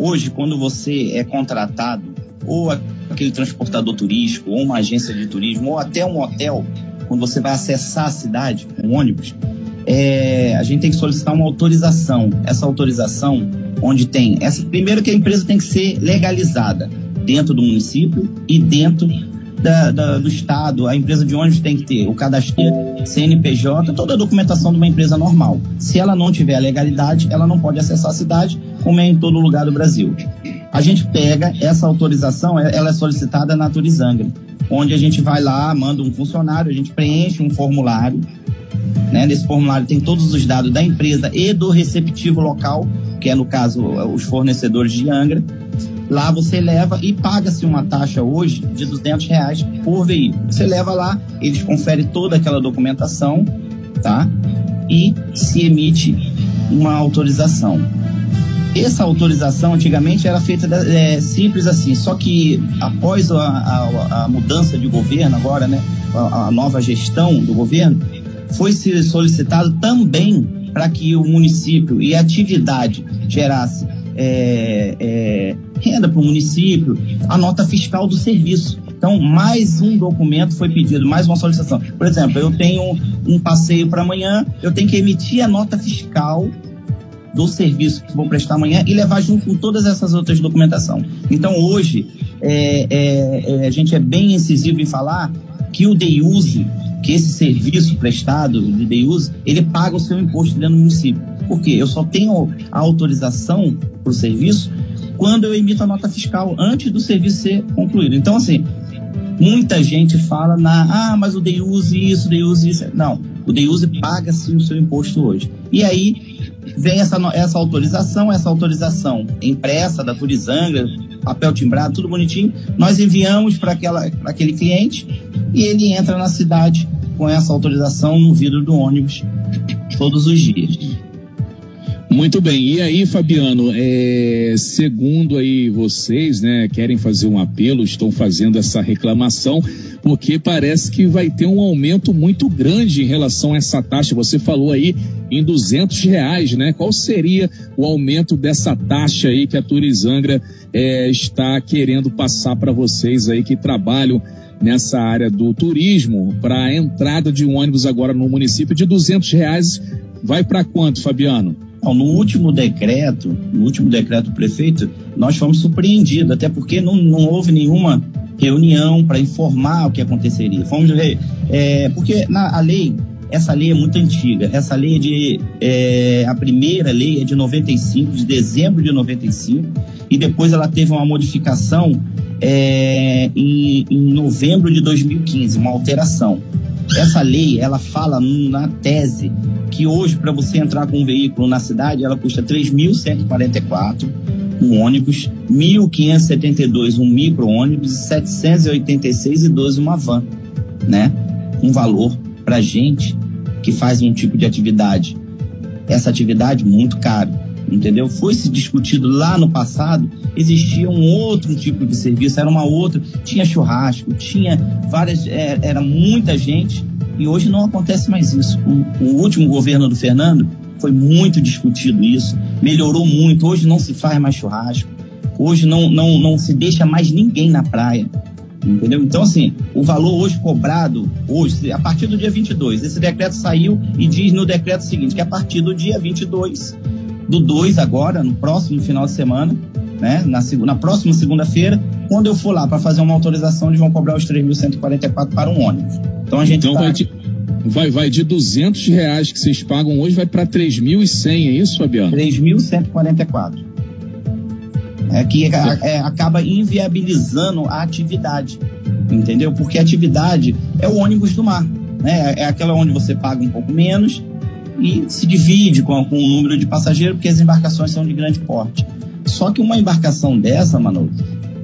Hoje, quando você é contratado, ou aquele transportador turístico, ou uma agência de turismo, ou até um hotel, quando você vai acessar a cidade com um ônibus, é, a gente tem que solicitar uma autorização. Essa autorização, onde tem. Essa, primeiro que a empresa tem que ser legalizada dentro do município e dentro da, da, do Estado, a empresa de ônibus tem que ter o cadastro CNPJ, toda a documentação de uma empresa normal. Se ela não tiver a legalidade, ela não pode acessar a cidade, como é em todo lugar do Brasil. A gente pega essa autorização, é, ela é solicitada na Turizangra, onde a gente vai lá, manda um funcionário, a gente preenche um formulário, né? Nesse formulário tem todos os dados da empresa e do receptivo local, que é no caso os fornecedores de Angra. Lá você leva e paga-se uma taxa hoje de 200 reais por veículo. Você leva lá, eles conferem toda aquela documentação, tá? E se emite uma autorização. Essa autorização antigamente era feita é, simples assim, só que após a, a, a mudança de governo agora, né, a, a nova gestão do governo, foi solicitado também para que o município e a atividade gerasse é, é, renda para o município, a nota fiscal do serviço. Então, mais um documento foi pedido, mais uma solicitação. Por exemplo, eu tenho um passeio para amanhã, eu tenho que emitir a nota fiscal do serviço que vou prestar amanhã e levar junto com todas essas outras documentação. Então, hoje, é, é, é a gente é bem incisivo em falar que o DEUSE, que esse serviço prestado de DEUSE, ele paga o seu imposto dentro do município. Por quê? Eu só tenho a autorização para o serviço quando eu emito a nota fiscal, antes do serviço ser concluído. Então, assim, muita gente fala na, ah, mas o DEUSE isso, DEUSE isso. Não, o DEUSE paga sim o seu imposto hoje. E aí vem essa, essa autorização, essa autorização impressa da Turizanga, papel timbrado, tudo bonitinho. Nós enviamos para aquele cliente e ele entra na cidade com essa autorização no vidro do ônibus todos os dias. Muito bem. E aí, Fabiano, é, segundo aí vocês, né, querem fazer um apelo, estão fazendo essa reclamação, porque parece que vai ter um aumento muito grande em relação a essa taxa. Você falou aí em duzentos reais, né? Qual seria o aumento dessa taxa aí que a Turizangra é, está querendo passar para vocês aí que trabalham nessa área do turismo para a entrada de um ônibus agora no município de duzentos reais vai para quanto, Fabiano? Não, no último decreto, no último decreto prefeito, nós fomos surpreendidos, até porque não, não houve nenhuma reunião para informar o que aconteceria. Fomos ver, é, porque na, a lei, essa lei é muito antiga. Essa lei é de. É, a primeira lei é de 95, de dezembro de 95, e depois ela teve uma modificação é, em, em novembro de 2015, uma alteração. Essa lei, ela fala na tese que hoje, para você entrar com um veículo na cidade, ela custa 3.144 um ônibus, 1.572 um micro-ônibus e 786,12 uma van, né? Um valor para gente que faz um tipo de atividade. Essa atividade muito caro, entendeu? Foi se discutido lá no passado, existia um outro tipo de serviço, era uma outra, tinha churrasco, tinha várias, é, era muita gente e hoje não acontece mais isso. O, o último governo do Fernando foi muito discutido isso, melhorou muito. Hoje não se faz mais churrasco, hoje não, não, não se deixa mais ninguém na praia. Entendeu? Então, assim, o valor hoje cobrado, hoje, a partir do dia 22, esse decreto saiu e diz no decreto seguinte que a partir do dia 22, do 2 agora, no próximo final de semana, né, na, na próxima segunda-feira, quando eu for lá para fazer uma autorização, eles vão cobrar os 3.144 para um ônibus. Então a gente então tá... vai, de, vai, vai de 200 reais que vocês pagam hoje, vai para 3.100, é isso, Fabiano? 3.144. É que é, é, acaba inviabilizando a atividade, entendeu? Porque a atividade é o ônibus do mar, né? É aquela onde você paga um pouco menos e se divide com, com o número de passageiros, porque as embarcações são de grande porte. Só que uma embarcação dessa, Manu,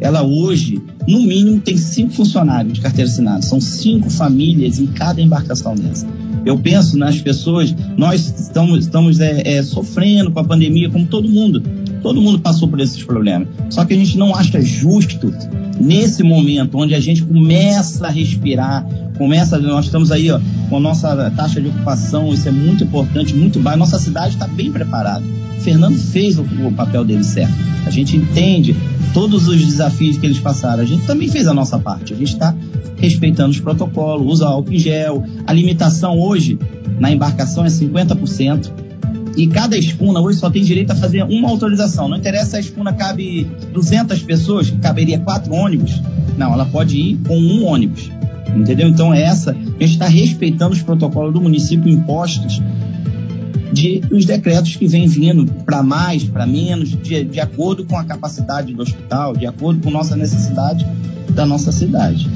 ela hoje, no mínimo, tem cinco funcionários de carteira assinada. São cinco famílias em cada embarcação dessa. Eu penso nas pessoas, nós estamos, estamos é, é, sofrendo com a pandemia, como todo mundo. Todo mundo passou por esses problemas. Só que a gente não acha justo, nesse momento, onde a gente começa a respirar, começa, nós estamos aí ó, com a nossa taxa de ocupação, isso é muito importante, muito baixo. Nossa cidade está bem preparada. Fernando fez o, o, papel dele certo. A gente entende todos os desafios que eles passaram. A gente também fez a nossa parte. A gente está respeitando os protocolos, usa álcool em gel. A limitação hoje na embarcação é 50%. E cada escuna hoje só tem direito a fazer uma autorização. Não interessa se a escuna cabe 200 pessoas, caberia quatro ônibus. Não, ela pode ir com um ônibus. Entendeu? Então, é essa. A gente está respeitando os protocolos do município impostos de os decretos que vêm vindo para mais, para menos, de, de acordo com a capacidade do hospital, de acordo com nossa necessidade da nossa cidade.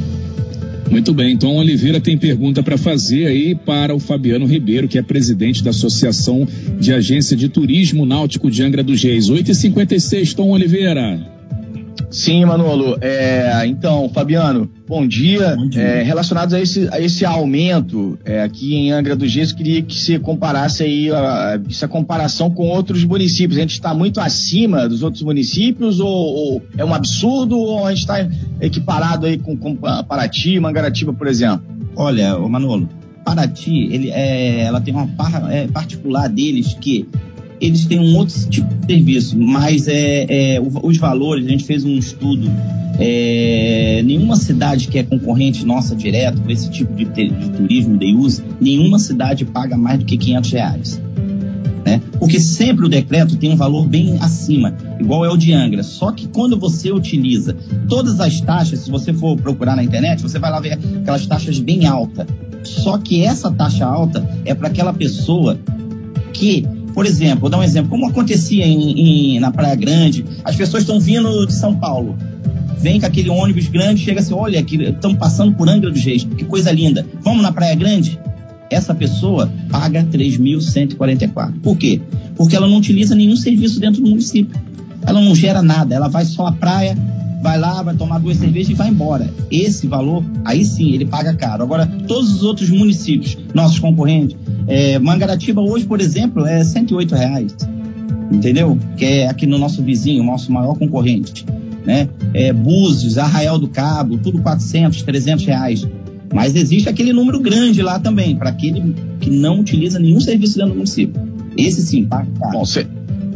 Muito bem, então Oliveira tem pergunta para fazer aí para o Fabiano Ribeiro, que é presidente da Associação de Agência de Turismo Náutico de Angra dos Reis. 8h56, Tom Oliveira. Sim, Manolo. É, então, Fabiano, bom dia. Bom dia. É, relacionados a esse, a esse aumento é, aqui em Angra dos Reis, queria que você comparasse aí a, essa comparação com outros municípios. A gente está muito acima dos outros municípios ou, ou, é um absurdo ou a gente está equiparado aí com, com Paraty, Mangaratiba, por exemplo? Olha, Manolo, Paraty, ele, é, ela tem uma par, é, particular deles que eles têm um outro tipo de serviço, mas é, é os valores, a gente fez um estudo, é, nenhuma cidade que é concorrente nossa direto com esse tipo de, de turismo de uso, nenhuma cidade paga mais do que 500 reais. Né? Porque sempre o decreto tem um valor bem acima, igual é o de Angra. Só que quando você utiliza todas as taxas, se você for procurar na internet, você vai lá ver aquelas taxas bem altas. Só que essa taxa alta é para aquela pessoa que por exemplo, vou dar um exemplo, como acontecia em, em, na Praia Grande, as pessoas estão vindo de São Paulo, vem com aquele ônibus grande, chega assim, olha, estamos passando por Angra dos Reis, que coisa linda, vamos na Praia Grande? Essa pessoa paga 3.144. Por quê? Porque ela não utiliza nenhum serviço dentro do município. Ela não gera nada, ela vai só à praia, vai lá, vai tomar duas cervejas e vai embora. Esse valor, aí sim, ele paga caro. Agora, todos os outros municípios, nossos concorrentes, é, Mangaratiba hoje, por exemplo, é 108 reais. Entendeu? Que é aqui no nosso vizinho, nosso maior concorrente. Né? É, Búzios, Arraial do Cabo, tudo 400, 300 reais. Mas existe aquele número grande lá também, para aquele que não utiliza nenhum serviço dentro do município. Esse sim, paga caro. Bom, cê...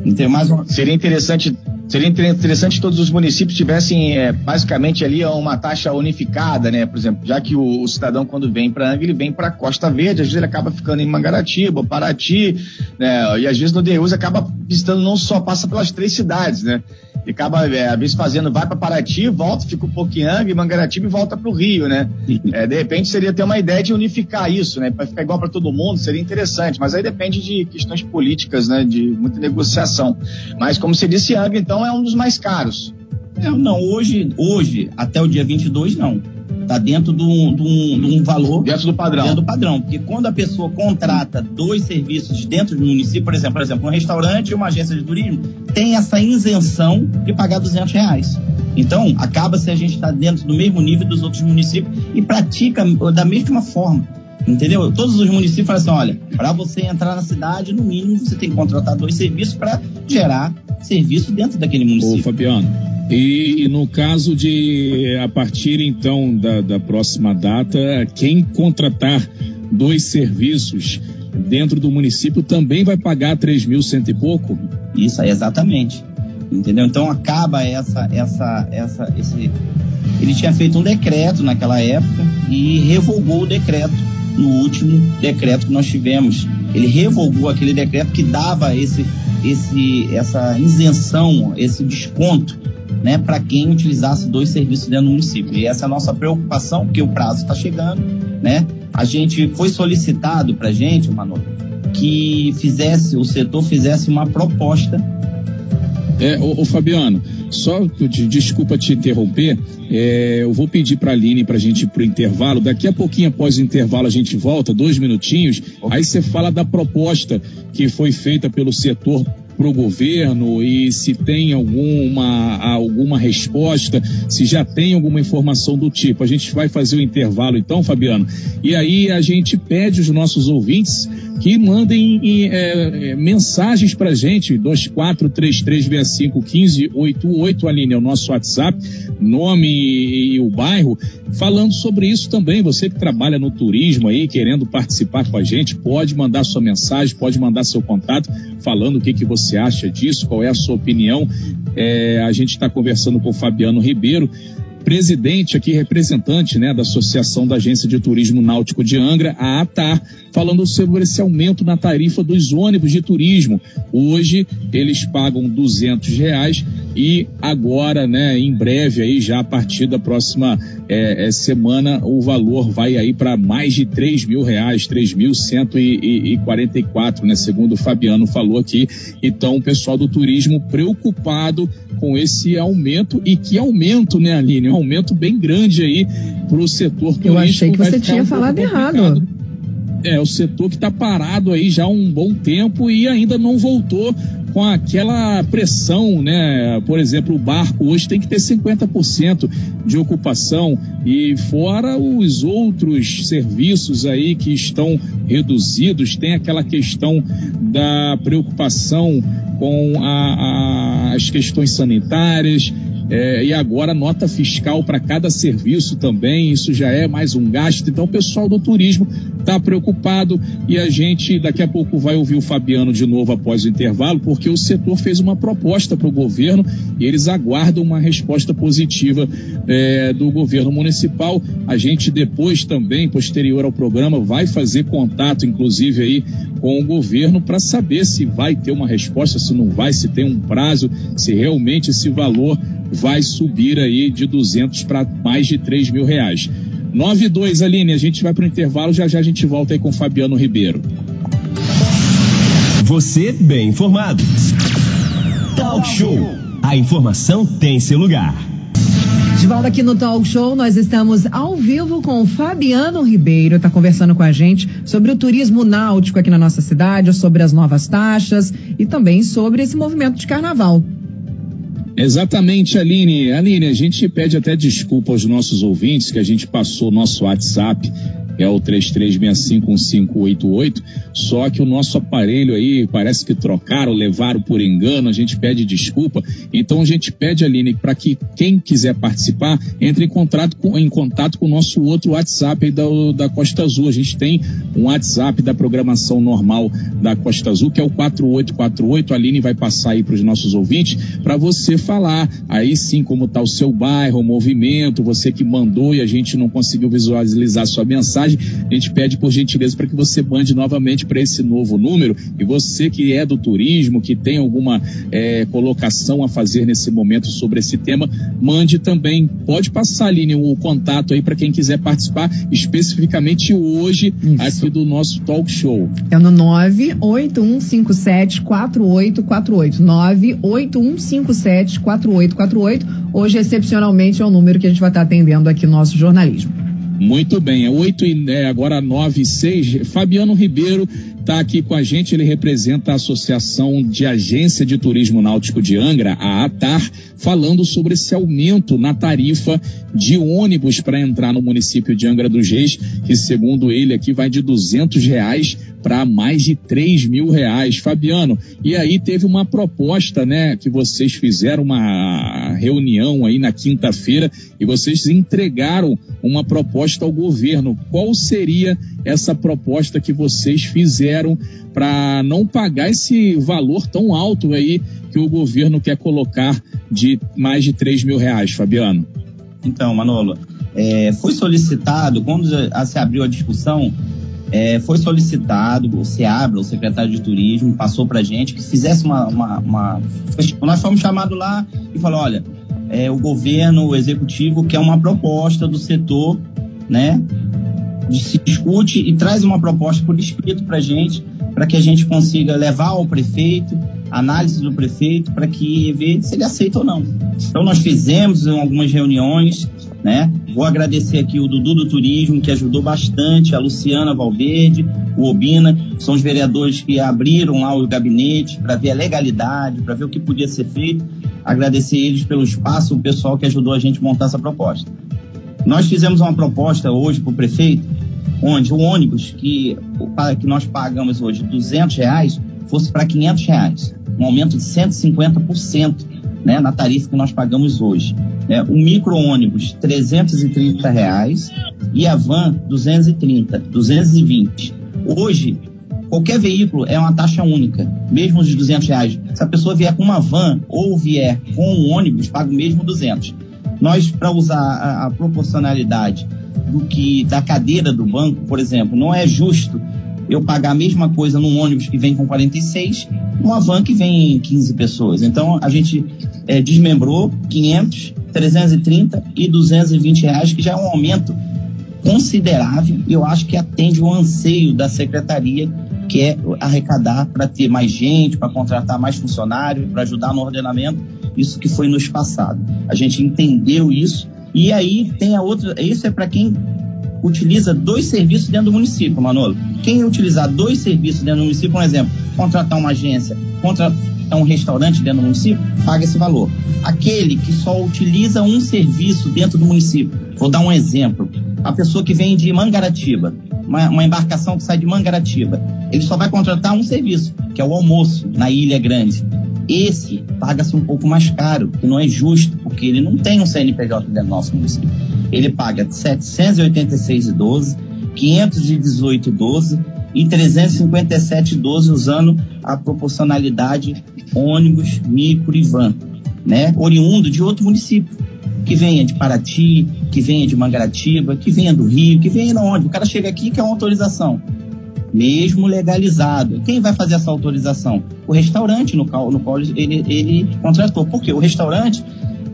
Então, mais uma... Seria interessante Seria interessante que todos os municípios tivessem é, basicamente ali uma taxa unificada, né? Por exemplo, já que o, o cidadão quando vem para Angra, ele vem para Costa Verde, às vezes ele acaba ficando em Mangaratiba, Paraty, né? E às vezes no Deus acaba visitando não só passa pelas três cidades, né? E acaba, é, às vezes, fazendo, vai para Paraty, volta, fica um pouquinho em Mangaratiba e volta para o Rio, né? É, de repente seria ter uma ideia de unificar isso, né? Para ficar igual para todo mundo, seria interessante, mas aí depende de questões políticas, né? De muita negociação. Mas, como você disse, Angra, então, é um dos mais caros. É, não, hoje, hoje, até o dia 22, não. Está dentro de um, de, um, de um, valor. Dentro do padrão. Dentro do padrão. Porque quando a pessoa contrata dois serviços dentro do município, por exemplo, por exemplo, um restaurante e uma agência de turismo, tem essa isenção de pagar 200 reais. Então, acaba se a gente está dentro do mesmo nível dos outros municípios e pratica da mesma forma. Entendeu? Todos os municípios falam assim: olha, para você entrar na cidade, no mínimo você tem que contratar dois serviços para gerar serviço dentro daquele município. Ô, Fabiano, e, no caso de, a partir então da, da próxima data, quem contratar dois serviços dentro do município também vai pagar três mil cento e pouco? Isso exatamente. Entendeu? Então acaba essa, essa, essa, esse. Ele tinha feito um decreto naquela época e revogou o decreto no último decreto que nós tivemos. Ele revogou aquele decreto que dava esse, esse, essa isenção, esse desconto né, para quem utilizasse dois serviços dentro do município. E essa é a nossa preocupação, porque o prazo está chegando, né? A gente foi solicitado para a gente, Manolo, que fizesse, o setor fizesse uma proposta. É, o, o Fabiano, só de, desculpa te interromper, é, eu vou pedir para a Aline para a gente ir para o intervalo. Daqui a pouquinho, após o intervalo, a gente volta, dois minutinhos. Aí você fala da proposta que foi feita pelo setor para o governo e se tem alguma, alguma resposta, se já tem alguma informação do tipo. A gente vai fazer o intervalo então, Fabiano, e aí a gente pede os nossos ouvintes que mandem é, é mensagens para gente, 2433651588, Aline, é o nosso WhatsApp, nome e, e o bairro, falando sobre isso também. Você que trabalha no turismo aí, querendo participar com a gente, pode mandar sua mensagem, pode mandar seu contato, falando o que, que você acha disso, qual é a sua opinião. É, a gente está conversando com o Fabiano Ribeiro, presidente aqui, representante né, da Associação da Agência de Turismo Náutico de Angra, a ATAR, falando sobre esse aumento na tarifa dos ônibus de turismo. Hoje eles pagam duzentos reais e agora, né, em breve aí, já a partir da próxima é, é, semana, o valor vai aí para mais de três mil reais, três mil cento e quarenta e quatro, né, segundo o Fabiano falou aqui. Então, o pessoal do turismo preocupado com esse aumento e que aumento, né, Aline? Um aumento bem grande aí para o setor turístico. Eu achei que você tinha um falado errado. É, o setor que está parado aí já há um bom tempo e ainda não voltou com aquela pressão, né? Por exemplo, o barco hoje tem que ter 50% de ocupação e fora os outros serviços aí que estão reduzidos, tem aquela questão da preocupação com a, a, as questões sanitárias, é, e agora nota fiscal para cada serviço também, isso já é mais um gasto. Então o pessoal do turismo está preocupado e a gente daqui a pouco vai ouvir o Fabiano de novo após o intervalo, porque o setor fez uma proposta para o governo e eles aguardam uma resposta positiva é, do governo municipal. A gente depois também, posterior ao programa, vai fazer contato, inclusive aí com o governo para saber se vai ter uma resposta, se não vai, se tem um prazo, se realmente esse valor vai subir aí de 200 para mais de 3 mil reais. 9 e 2, Aline, a gente vai para o intervalo, já já a gente volta aí com Fabiano Ribeiro. Você bem informado. Talk Show. A informação tem seu lugar. De volta aqui no Talk Show, nós estamos ao vivo com o Fabiano Ribeiro, está conversando com a gente sobre o turismo náutico aqui na nossa cidade, sobre as novas taxas e também sobre esse movimento de carnaval. Exatamente, Aline. Aline, a gente pede até desculpa aos nossos ouvintes que a gente passou nosso WhatsApp é o 33651588, só que o nosso aparelho aí parece que trocaram, levaram por engano, a gente pede desculpa. Então a gente pede, Aline, para que quem quiser participar entre em contato com, em contato com o nosso outro WhatsApp da, da Costa Azul. A gente tem um WhatsApp da programação normal da Costa Azul, que é o 4848. A Aline vai passar aí para os nossos ouvintes para você falar aí sim como está o seu bairro, o movimento, você que mandou e a gente não conseguiu visualizar sua mensagem mensagem, a gente pede por gentileza para que você mande novamente para esse novo número. E você que é do turismo, que tem alguma é, colocação a fazer nesse momento sobre esse tema, mande também. Pode passar, Aline, o contato aí para quem quiser participar, especificamente hoje, Isso. aqui do nosso talk show. É no 98157 4848. 98157 4848. Hoje, excepcionalmente, é o número que a gente vai estar atendendo aqui no nosso jornalismo. Muito bem, é 8 e é, agora 9 e 6. Fabiano Ribeiro está aqui com a gente, ele representa a Associação de Agência de Turismo Náutico de Angra, a ATAR, falando sobre esse aumento na tarifa de ônibus para entrar no município de Angra dos Reis, que segundo ele aqui vai de duzentos reais para mais de 3 mil reais. Fabiano, e aí teve uma proposta, né, que vocês fizeram uma reunião aí na quinta-feira e vocês entregaram uma proposta ao governo. Qual seria essa proposta que vocês fizeram para não pagar esse valor tão alto aí que o governo quer colocar de mais de 3 mil reais, Fabiano? Então, Manolo, é, foi solicitado, quando se abriu a discussão, é, foi solicitado, o SEABRA, o secretário de Turismo, passou para gente que fizesse uma, uma, uma, Nós fomos chamados lá e falou: olha, é, o governo, o executivo quer uma proposta do setor, né? Se discute e traz uma proposta por escrito para gente, para que a gente consiga levar ao prefeito, análise do prefeito, para que ver se ele aceita ou não. Então, nós fizemos algumas reuniões, né? Vou agradecer aqui o Dudu do Turismo, que ajudou bastante, a Luciana Valverde, o Obina, são os vereadores que abriram lá o gabinete para ver a legalidade, para ver o que podia ser feito. Agradecer eles pelo espaço, o pessoal que ajudou a gente montar essa proposta. Nós fizemos uma proposta hoje para o prefeito onde o ônibus que, que nós pagamos hoje 200 reais fosse para 500 reais, um aumento de 150% né, na tarifa que nós pagamos hoje. É, o micro-ônibus, 330 reais e a van, 230, 220. Hoje, qualquer veículo é uma taxa única, mesmo os 200 reais. Se a pessoa vier com uma van ou vier com um ônibus, paga o mesmo 200. Nós, para usar a, a proporcionalidade do que da cadeira do banco, por exemplo, não é justo eu pagar a mesma coisa num ônibus que vem com 46, uma van que vem 15 pessoas. Então a gente é, desmembrou 500, 330 e 220 reais, que já é um aumento considerável e eu acho que atende o anseio da secretaria, que é arrecadar para ter mais gente, para contratar mais funcionários, para ajudar no ordenamento, isso que foi nos passado. A gente entendeu isso e aí tem a outra, isso é para quem utiliza dois serviços dentro do município, Manolo. Quem utilizar dois serviços dentro do município, por exemplo, contratar uma agência, contratar um restaurante dentro do município, paga esse valor. Aquele que só utiliza um serviço dentro do município, vou dar um exemplo. A pessoa que vem de Mangaratiba, uma, uma embarcação que sai de Mangaratiba, ele só vai contratar um serviço, que é o almoço na Ilha Grande. Esse paga-se um pouco mais caro, que não é justo, porque ele não tem um CNPJ dentro do nosso município ele paga 786,12, 518,12 e 357,12 usando a proporcionalidade ônibus, micro e van, né? Oriundo de outro município, que venha de Paraty, que venha de Mangaratiba, que venha do Rio, que venha de onde? O cara chega aqui e quer uma autorização, mesmo legalizado. Quem vai fazer essa autorização? O restaurante no qual, no qual ele, ele contratou. Por quê? O restaurante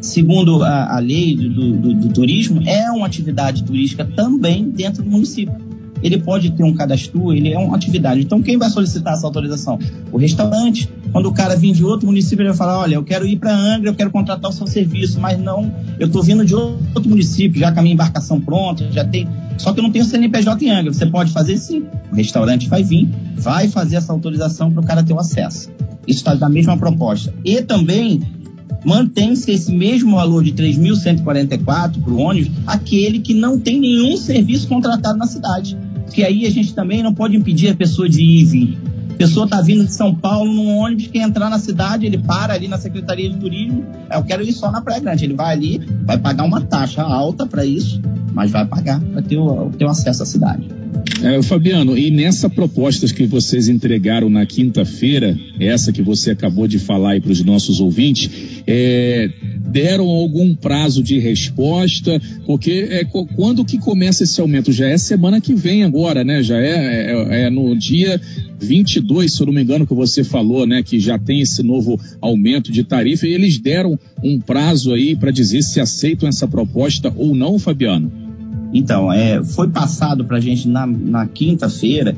segundo a, a lei do, do, do, turismo, é uma atividade turística também dentro do município. Ele pode ter um cadastro, ele é uma atividade. Então, quem vai solicitar essa autorização? O restaurante. Quando o cara vir de outro município, ele vai falar: olha, eu quero ir para Angra, eu quero contratar o seu serviço, mas não, eu estou vindo de outro município, já com a minha embarcação pronta, já tem. Só que eu não tenho CNPJ em Angra. Você pode fazer sim. O restaurante vai vir, vai fazer essa autorização para o cara ter o acesso. Isso está da mesma proposta. E também mantém-se esse mesmo valor de 3.144 para o ônibus, aquele que não tem nenhum serviço contratado na cidade. Porque aí a gente também não pode impedir a pessoa de ir e vir. A pessoa está vindo de São Paulo num ônibus, quer entrar na cidade, ele para ali na Secretaria de Turismo, eu quero ir só na Praia Grande. Ele vai ali, vai pagar uma taxa alta para isso, mas vai pagar para ter, o, ter o acesso à cidade. É, Fabiano, e nessa proposta que vocês entregaram na quinta-feira, essa que você acabou de falar aí para os nossos ouvintes, é, deram algum prazo de resposta? Porque é, quando que começa esse aumento? Já é semana que vem agora, né? Já é, é, é no dia 22, se eu não me engano, que você falou, né? Que já tem esse novo aumento de tarifa e eles deram um prazo aí para dizer se aceitam essa proposta ou não, Fabiano? Então, é, foi passado para a gente na, na quinta-feira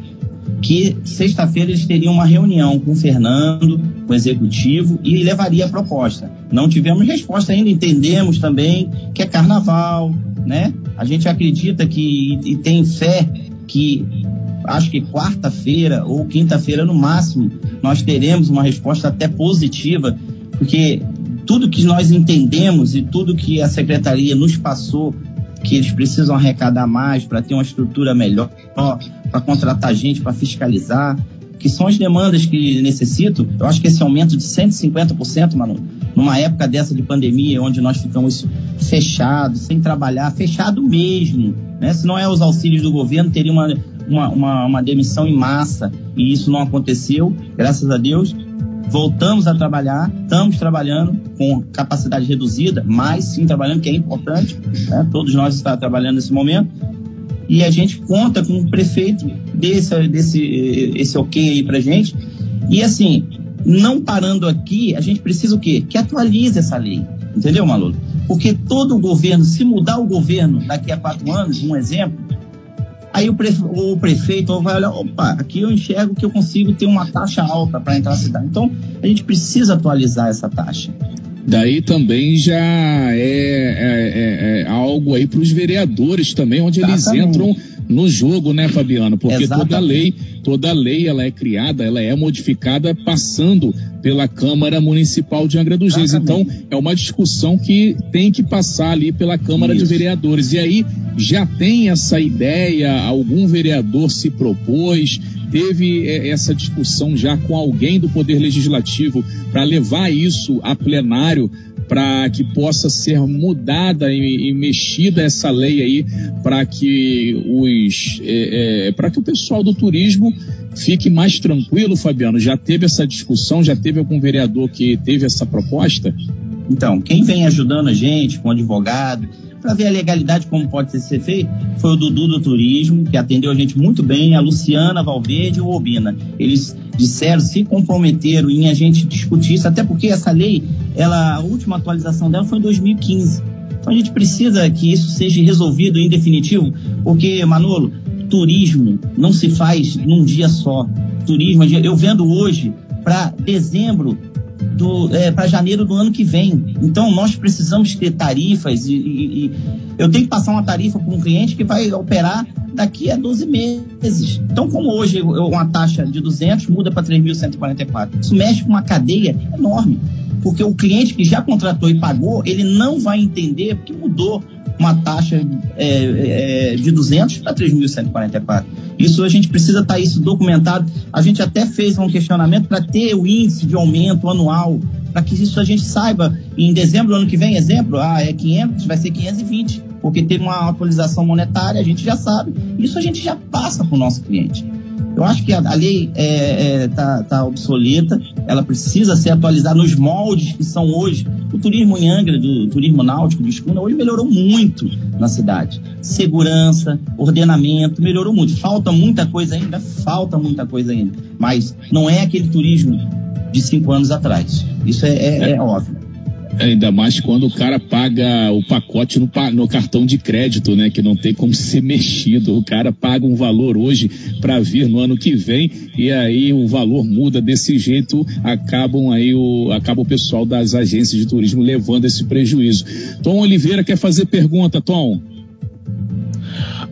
que sexta-feira eles teriam uma reunião com o Fernando, com o executivo, e levaria a proposta. Não tivemos resposta ainda, entendemos também que é carnaval, né? A gente acredita que e tem fé que acho que quarta-feira ou quinta-feira no máximo nós teremos uma resposta até positiva, porque tudo que nós entendemos e tudo que a secretaria nos passou que eles precisam arrecadar mais para ter uma estrutura melhor, para contratar gente, para fiscalizar, que são as demandas que necessitam. Eu acho que esse aumento de 150%, mano, numa época dessa de pandemia, onde nós ficamos fechados, sem trabalhar, fechado mesmo, né? Se não é os auxílios do governo, teria uma, uma, uma, uma demissão em massa, e isso não aconteceu, graças a Deus voltamos a trabalhar, estamos trabalhando com capacidade reduzida, mas sim trabalhando, que é importante, né? todos nós estamos trabalhando nesse momento, e a gente conta com o prefeito desse, desse esse ok aí pra gente, e assim, não parando aqui, a gente precisa o quê? Que atualize essa lei, entendeu, Maluco? Porque todo o governo, se mudar o governo daqui a quatro anos, um exemplo, Aí o, prefe, o prefeito vai olhar, opa, aqui eu enxergo que eu consigo ter uma taxa alta para entrar na cidade. Então, a gente precisa atualizar essa taxa. Daí também já é, é, é, é algo aí para os vereadores também, onde Exatamente. eles entram no jogo, né, Fabiano? Porque Exatamente. toda lei, toda lei ela é criada, ela é modificada passando pela Câmara Municipal de Angra dos Reis. Então, é uma discussão que tem que passar ali pela Câmara Isso. de Vereadores. E aí já tem essa ideia? Algum vereador se propôs? Teve é, essa discussão já com alguém do Poder Legislativo para levar isso a plenário para que possa ser mudada e, e, mexida essa lei aí para que os é, é, para que o pessoal do turismo fique mais tranquilo, Fabiano. Já teve essa discussão? Já teve algum vereador que teve essa proposta? Então, quem vem ajudando a gente com advogado, para ver a legalidade como pode ser feito, foi o Dudu do Turismo, que atendeu a gente muito bem, a Luciana Valverde e o Obina. Eles disseram, se comprometeram em a gente discutir isso, até porque essa lei, ela, a última atualização dela foi em 2015. Então a gente precisa que isso seja resolvido em definitivo, porque, Manolo, turismo não se faz num dia só. Turismo, eu vendo hoje para dezembro é, para janeiro do ano que vem. Então nós precisamos ter tarifas e, e, e eu tenho que passar uma tarifa para um cliente que vai operar daqui a 12 meses. Então, como hoje uma taxa de 200 muda para 3.144, isso mexe com uma cadeia enorme, porque o cliente que já contratou e pagou, ele não vai entender porque mudou uma taxa é, é, de 200 para 3.144. Isso a gente precisa estar tá isso documentado. A gente até fez um questionamento para ter o índice de aumento anual, para que isso a gente saiba. Em dezembro do ano que vem, exemplo, ah, é 500, vai ser 520, porque teve uma atualização monetária, a gente já sabe. Isso a gente já passa para o nosso cliente. Eu acho que a, a lei está é, é, tá, tá obsoleta, ela precisa ser atualizada nos moldes que são hoje. O turismo em Angra, do turismo náutico, de escuna, hoje melhorou muito na cidade. Segurança, ordenamento, melhorou muito. Falta muita coisa ainda? Falta muita coisa ainda. Mas não é aquele turismo de cinco anos atrás. Isso é, é, é óbvio. Ainda mais quando o cara paga o pacote no, no, cartão de crédito, né? Que não tem como ser mexido. O cara paga um valor hoje para vir no ano que vem e aí o valor muda desse jeito, acabam aí o, acaba o pessoal das agências de turismo levando esse prejuízo. Tom Oliveira quer fazer pergunta, Tom.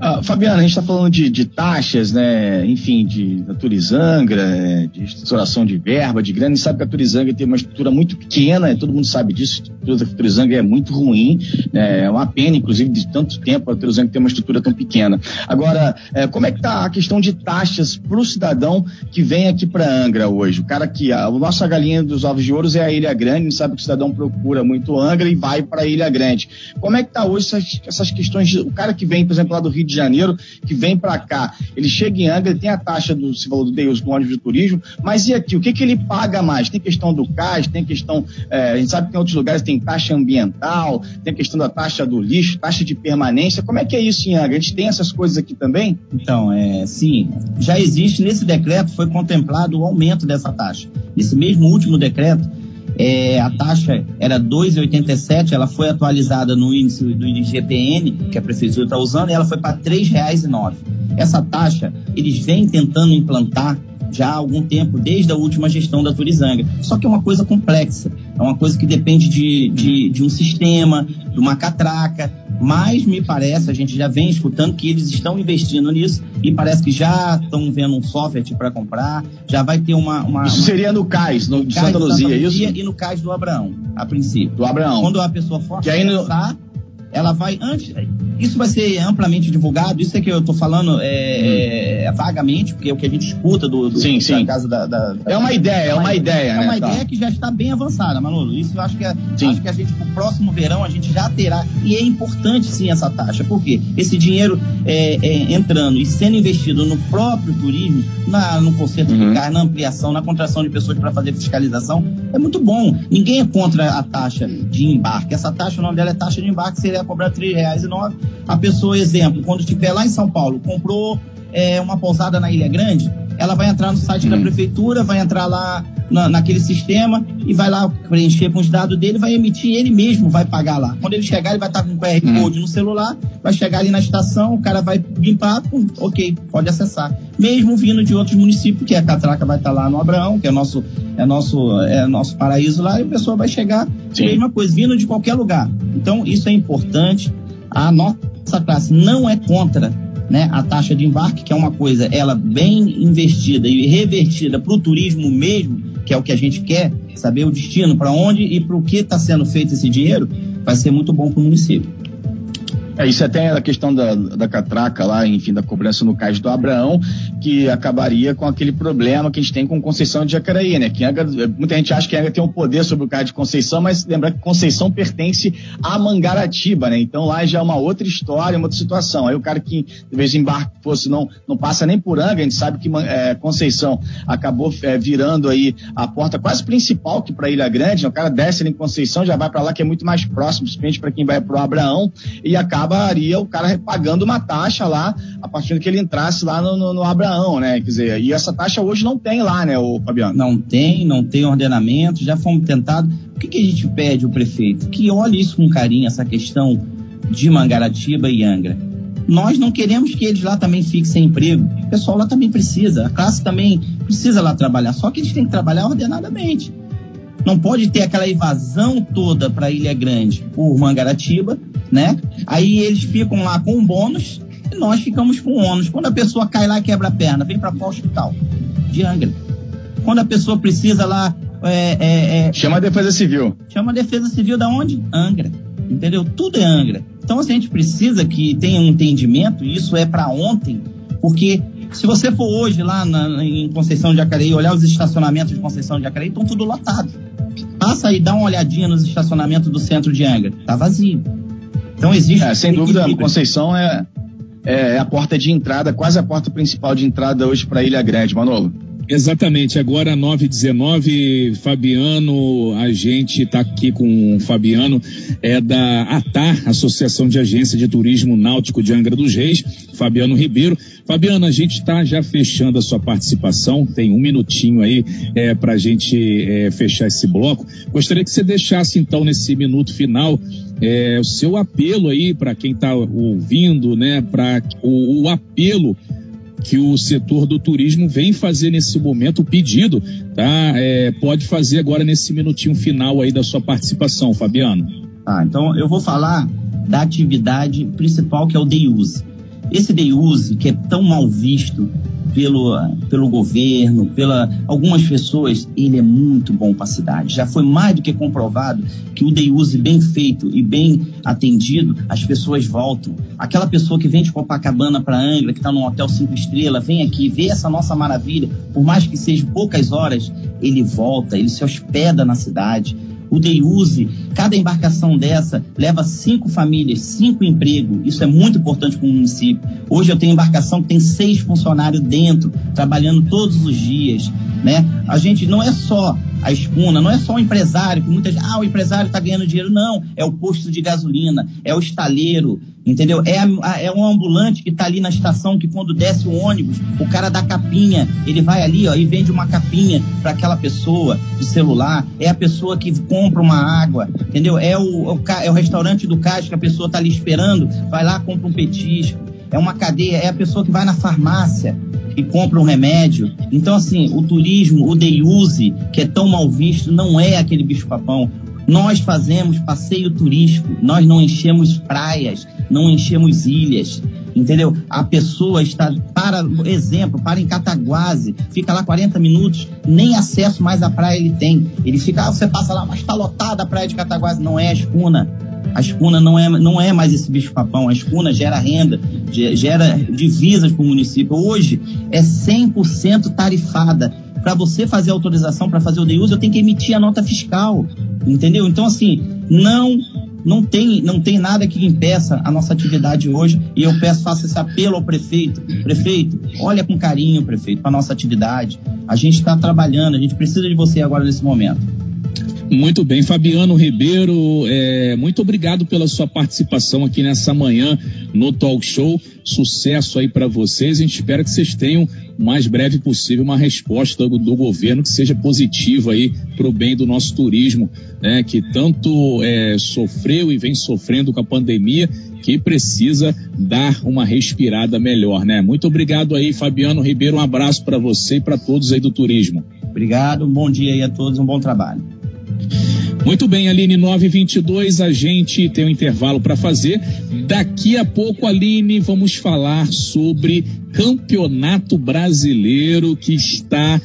Uh, Fabiana, a gente está falando de, de, taxas, né? Enfim, de Turizangra, de estruturação de verba, de grana. A gente sabe que a Turizangra tem uma estrutura muito pequena, todo mundo sabe disso. A estrutura da Turizangra é muito ruim. Né? É uma pena, inclusive, de tanto tempo a Turizangra ter uma estrutura tão pequena. Agora, é, como é que está a questão de taxas para o cidadão que vem aqui para Angra hoje? O cara que. A, a nossa galinha dos ovos de ouro é a Ilha Grande, a gente sabe que o cidadão procura muito Angra e vai para a Ilha Grande. Como é que está hoje essas, essas questões? De, o cara que vem, por exemplo, lá do Rio de Janeiro, que vem para cá, ele chega em Angra, ele tem a taxa do, se falou do Deus, do ônibus de turismo, mas e aqui, o que, que ele paga mais? Tem questão do CAS, tem questão, é, a gente sabe que em outros lugares tem taxa ambiental, tem questão da taxa do lixo, taxa de permanência, como é que é isso em Angra? A gente tem essas coisas aqui também? Então, é, sim, já existe, nesse decreto foi contemplado o aumento dessa taxa. Nesse mesmo último decreto, é, a taxa era 2,87, ela foi atualizada no índice do IGPN, que a prefeitura está usando, e ela foi para R$ 3,09. Essa taxa, eles vêm tentando implantar já há algum tempo, desde a última gestão da Turizanga. Só que é uma coisa complexa, é uma coisa que depende de, de, de um sistema, de uma catraca, mas me parece, a gente já vem escutando que eles estão investindo nisso e parece que já estão vendo um software para comprar, já vai ter uma. uma isso uma... seria no CAIS, no, de Santa Luzia, Santa Luzia isso? E no CAIS do Abraão, a princípio. Do Abraão. Quando a pessoa for que aí no ela vai antes. Isso vai ser amplamente divulgado. Isso é que eu estou falando é, hum. é, vagamente, porque é o que a gente escuta do, do sim, sim. da casa da, da, É uma ideia, é uma, ideia. É uma né, tá. ideia que já está bem avançada, Manolo. Isso eu acho que, acho que a gente, pro próximo verão, a gente já terá. E é importante sim essa taxa. Por quê? Esse dinheiro é, é, entrando e sendo investido no próprio turismo, na, no conserto uhum. de carro, na ampliação, na contratação de pessoas para fazer fiscalização, é muito bom. Ninguém é contra a taxa de embarque. Essa taxa, o nome dela é taxa de embarque, seria cobrar R$ 3,09. A pessoa, exemplo, quando estiver lá em São Paulo, comprou é, uma pousada na Ilha Grande, ela vai entrar no site da uhum. prefeitura, vai entrar lá na, naquele sistema e vai lá preencher com os dados dele, vai emitir, ele mesmo vai pagar lá. Quando ele chegar, ele vai estar com o QR uhum. Code no celular, vai chegar ali na estação, o cara vai limpar, pum, ok, pode acessar. Mesmo vindo de outros municípios, que a catraca vai estar lá no Abraão, que é nosso, é nosso, é nosso paraíso lá, e a pessoa vai chegar, Sim. mesma coisa, vindo de qualquer lugar. Então, isso é importante. A nossa classe não é contra né, a taxa de embarque, que é uma coisa, ela bem investida e revertida para o turismo mesmo, que é o que a gente quer, saber o destino, para onde e para o que está sendo feito esse dinheiro, vai ser muito bom para o município. É, isso até a questão da, da catraca lá, enfim, da cobrança no cais do Abraão, que acabaria com aquele problema que a gente tem com Conceição de Jacareí, né? Que Angra, muita gente acha que Angra tem um poder sobre o cais de Conceição, mas lembrar que Conceição pertence a Mangaratiba, né? Então lá já é uma outra história, uma outra situação. Aí o cara que talvez embarque fosse, não, não passa nem por Angra, a gente sabe que é, Conceição acabou é, virando aí a porta quase principal que para Ilha Grande, né? o cara desce ali em Conceição, já vai para lá que é muito mais próximo, principalmente para quem vai pro Abraão, e acaba acabaria o cara pagando uma taxa lá a partir do que ele entrasse lá no, no, no, Abraão, né? Quer dizer, e essa taxa hoje não tem lá, né, o Fabiano? Não tem, não tem ordenamento, já fomos tentados. O que, que a gente pede ao prefeito? Que olhe isso com carinho, essa questão de Mangaratiba e Angra. Nós não queremos que eles lá também fiquem sem emprego. O pessoal lá também precisa, a classe também precisa lá trabalhar, só que eles têm que trabalhar ordenadamente. Não pode ter aquela evasão toda para Ilha Grande por Mangaratiba, né? Aí eles ficam lá com um bônus nós ficamos com ônus. Quando a pessoa cai lá e quebra a perna, vem para qual hospital? De Angra. Quando a pessoa precisa lá. É, é, é, chama a Defesa Civil. Chama a Defesa Civil da onde? Angra. Entendeu? Tudo é Angra. Então assim, a gente precisa que tenha um entendimento, e isso é para ontem, porque se você for hoje lá na, em Conceição de Jacareí, olhar os estacionamentos de Conceição de Jacareí, estão tudo lotados. Passa aí, dá uma olhadinha nos estacionamentos do centro de Angra. Tá vazio. Então existe. É, sem dúvida, Conceição é, é a porta de entrada, quase a porta principal de entrada hoje para Ilha Grande, Manolo. Exatamente, agora 919, Fabiano, a gente está aqui com o Fabiano, é da ATAR, Associação de Agência de Turismo Náutico de Angra dos Reis, Fabiano Ribeiro. Fabiano, a gente está já fechando a sua participação, tem um minutinho aí é, para a gente é, fechar esse bloco. Gostaria que você deixasse então nesse minuto final é, o seu apelo aí para quem está ouvindo, né, para o, o apelo que o setor do turismo vem fazer nesse momento o pedido, tá? É, pode fazer agora nesse minutinho final aí da sua participação, Fabiano. Ah, então eu vou falar da atividade principal que é o day use. Esse day use que é tão mal visto pelo, pelo governo, pela algumas pessoas, ele é muito bom para a cidade. Já foi mais do que comprovado que o day use bem feito e bem atendido, as pessoas voltam. Aquela pessoa que vem de Copacabana para Angra, que está num hotel cinco estrelas, vem aqui, vê essa nossa maravilha, por mais que seja poucas horas, ele volta, ele se hospeda na cidade o Deiuse, cada embarcação dessa leva cinco famílias, cinco empregos. Isso é muito importante para o município. Hoje eu tenho embarcação que tem seis funcionários dentro, trabalhando todos os dias. Né? A gente não é só a escuna, não é só o empresário, que muitas ah, o empresário está ganhando dinheiro. Não, é o posto de gasolina, é o estaleiro, entendeu? É, é um ambulante que está ali na estação, que quando desce o ônibus, o cara dá capinha, ele vai ali ó, e vende uma capinha para aquela pessoa de celular. É a pessoa que compra uma água, entendeu? É o, o é o restaurante do caixa que a pessoa está ali esperando, vai lá, compra um petisco. É uma cadeia, é a pessoa que vai na farmácia, e compra um remédio. Então, assim, o turismo, o day use, que é tão mal visto, não é aquele bicho-papão. Nós fazemos passeio turístico, nós não enchemos praias, não enchemos ilhas, entendeu? A pessoa está, para exemplo, para em Cataguase, fica lá 40 minutos, nem acesso mais à praia ele tem. Ele fica, ah, você passa lá, mas está lotada a praia de Cataguase, não é a escuna. A escuna não é, não é mais esse bicho-papão, a escuna gera renda, gera divisas para o município. Hoje é 100% tarifada para você fazer autorização para fazer o DEUS, eu tenho que emitir a nota fiscal, entendeu? Então, assim, não não tem, não tem nada que impeça a nossa atividade hoje e eu peço, faço esse apelo ao prefeito. Prefeito, olha com carinho, prefeito, para a nossa atividade. A gente está trabalhando, a gente precisa de você agora nesse momento. Muito bem, Fabiano Ribeiro, é, muito obrigado pela sua participação aqui nessa manhã no Talk Show. Sucesso aí para vocês. A gente espera que vocês tenham o mais breve possível uma resposta do, do governo que seja positiva aí para o bem do nosso turismo, né, que tanto é, sofreu e vem sofrendo com a pandemia, que precisa dar uma respirada melhor, né? Muito obrigado aí, Fabiano Ribeiro. Um abraço para você e para todos aí do turismo. Obrigado, bom dia aí a todos, um bom trabalho. Muito bem, Aline 922, a gente tem um intervalo para fazer. Daqui a pouco, Aline, vamos falar sobre Campeonato Brasileiro que está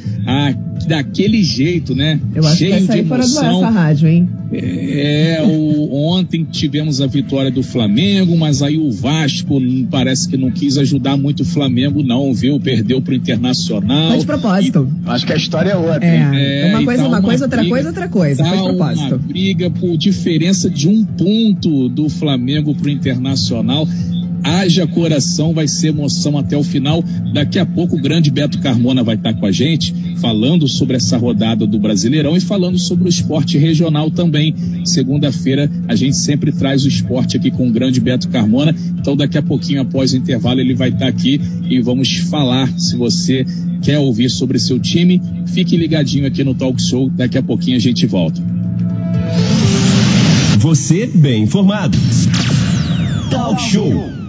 daquele jeito, né? Eu acho Cheio que vai sair de fora do ar emoção. essa rádio, hein? É, o, ontem tivemos a vitória do Flamengo, mas aí o Vasco parece que não quis ajudar muito o Flamengo, não, viu? Perdeu pro Internacional. Foi de propósito. Acho que a história é outra. É, hein? É, uma e coisa, tá uma uma coisa, outra briga- coisa, outra coisa. Tá Foi de uma propósito. briga por diferença de um ponto do Flamengo pro Internacional. Haja coração, vai ser emoção até o final. Daqui a pouco o grande Beto Carmona vai estar com a gente, falando sobre essa rodada do Brasileirão e falando sobre o esporte regional também. Segunda-feira a gente sempre traz o esporte aqui com o grande Beto Carmona. Então daqui a pouquinho, após o intervalo, ele vai estar aqui e vamos falar. Se você quer ouvir sobre seu time, fique ligadinho aqui no Talk Show. Daqui a pouquinho a gente volta. Você bem informado. Talk Show.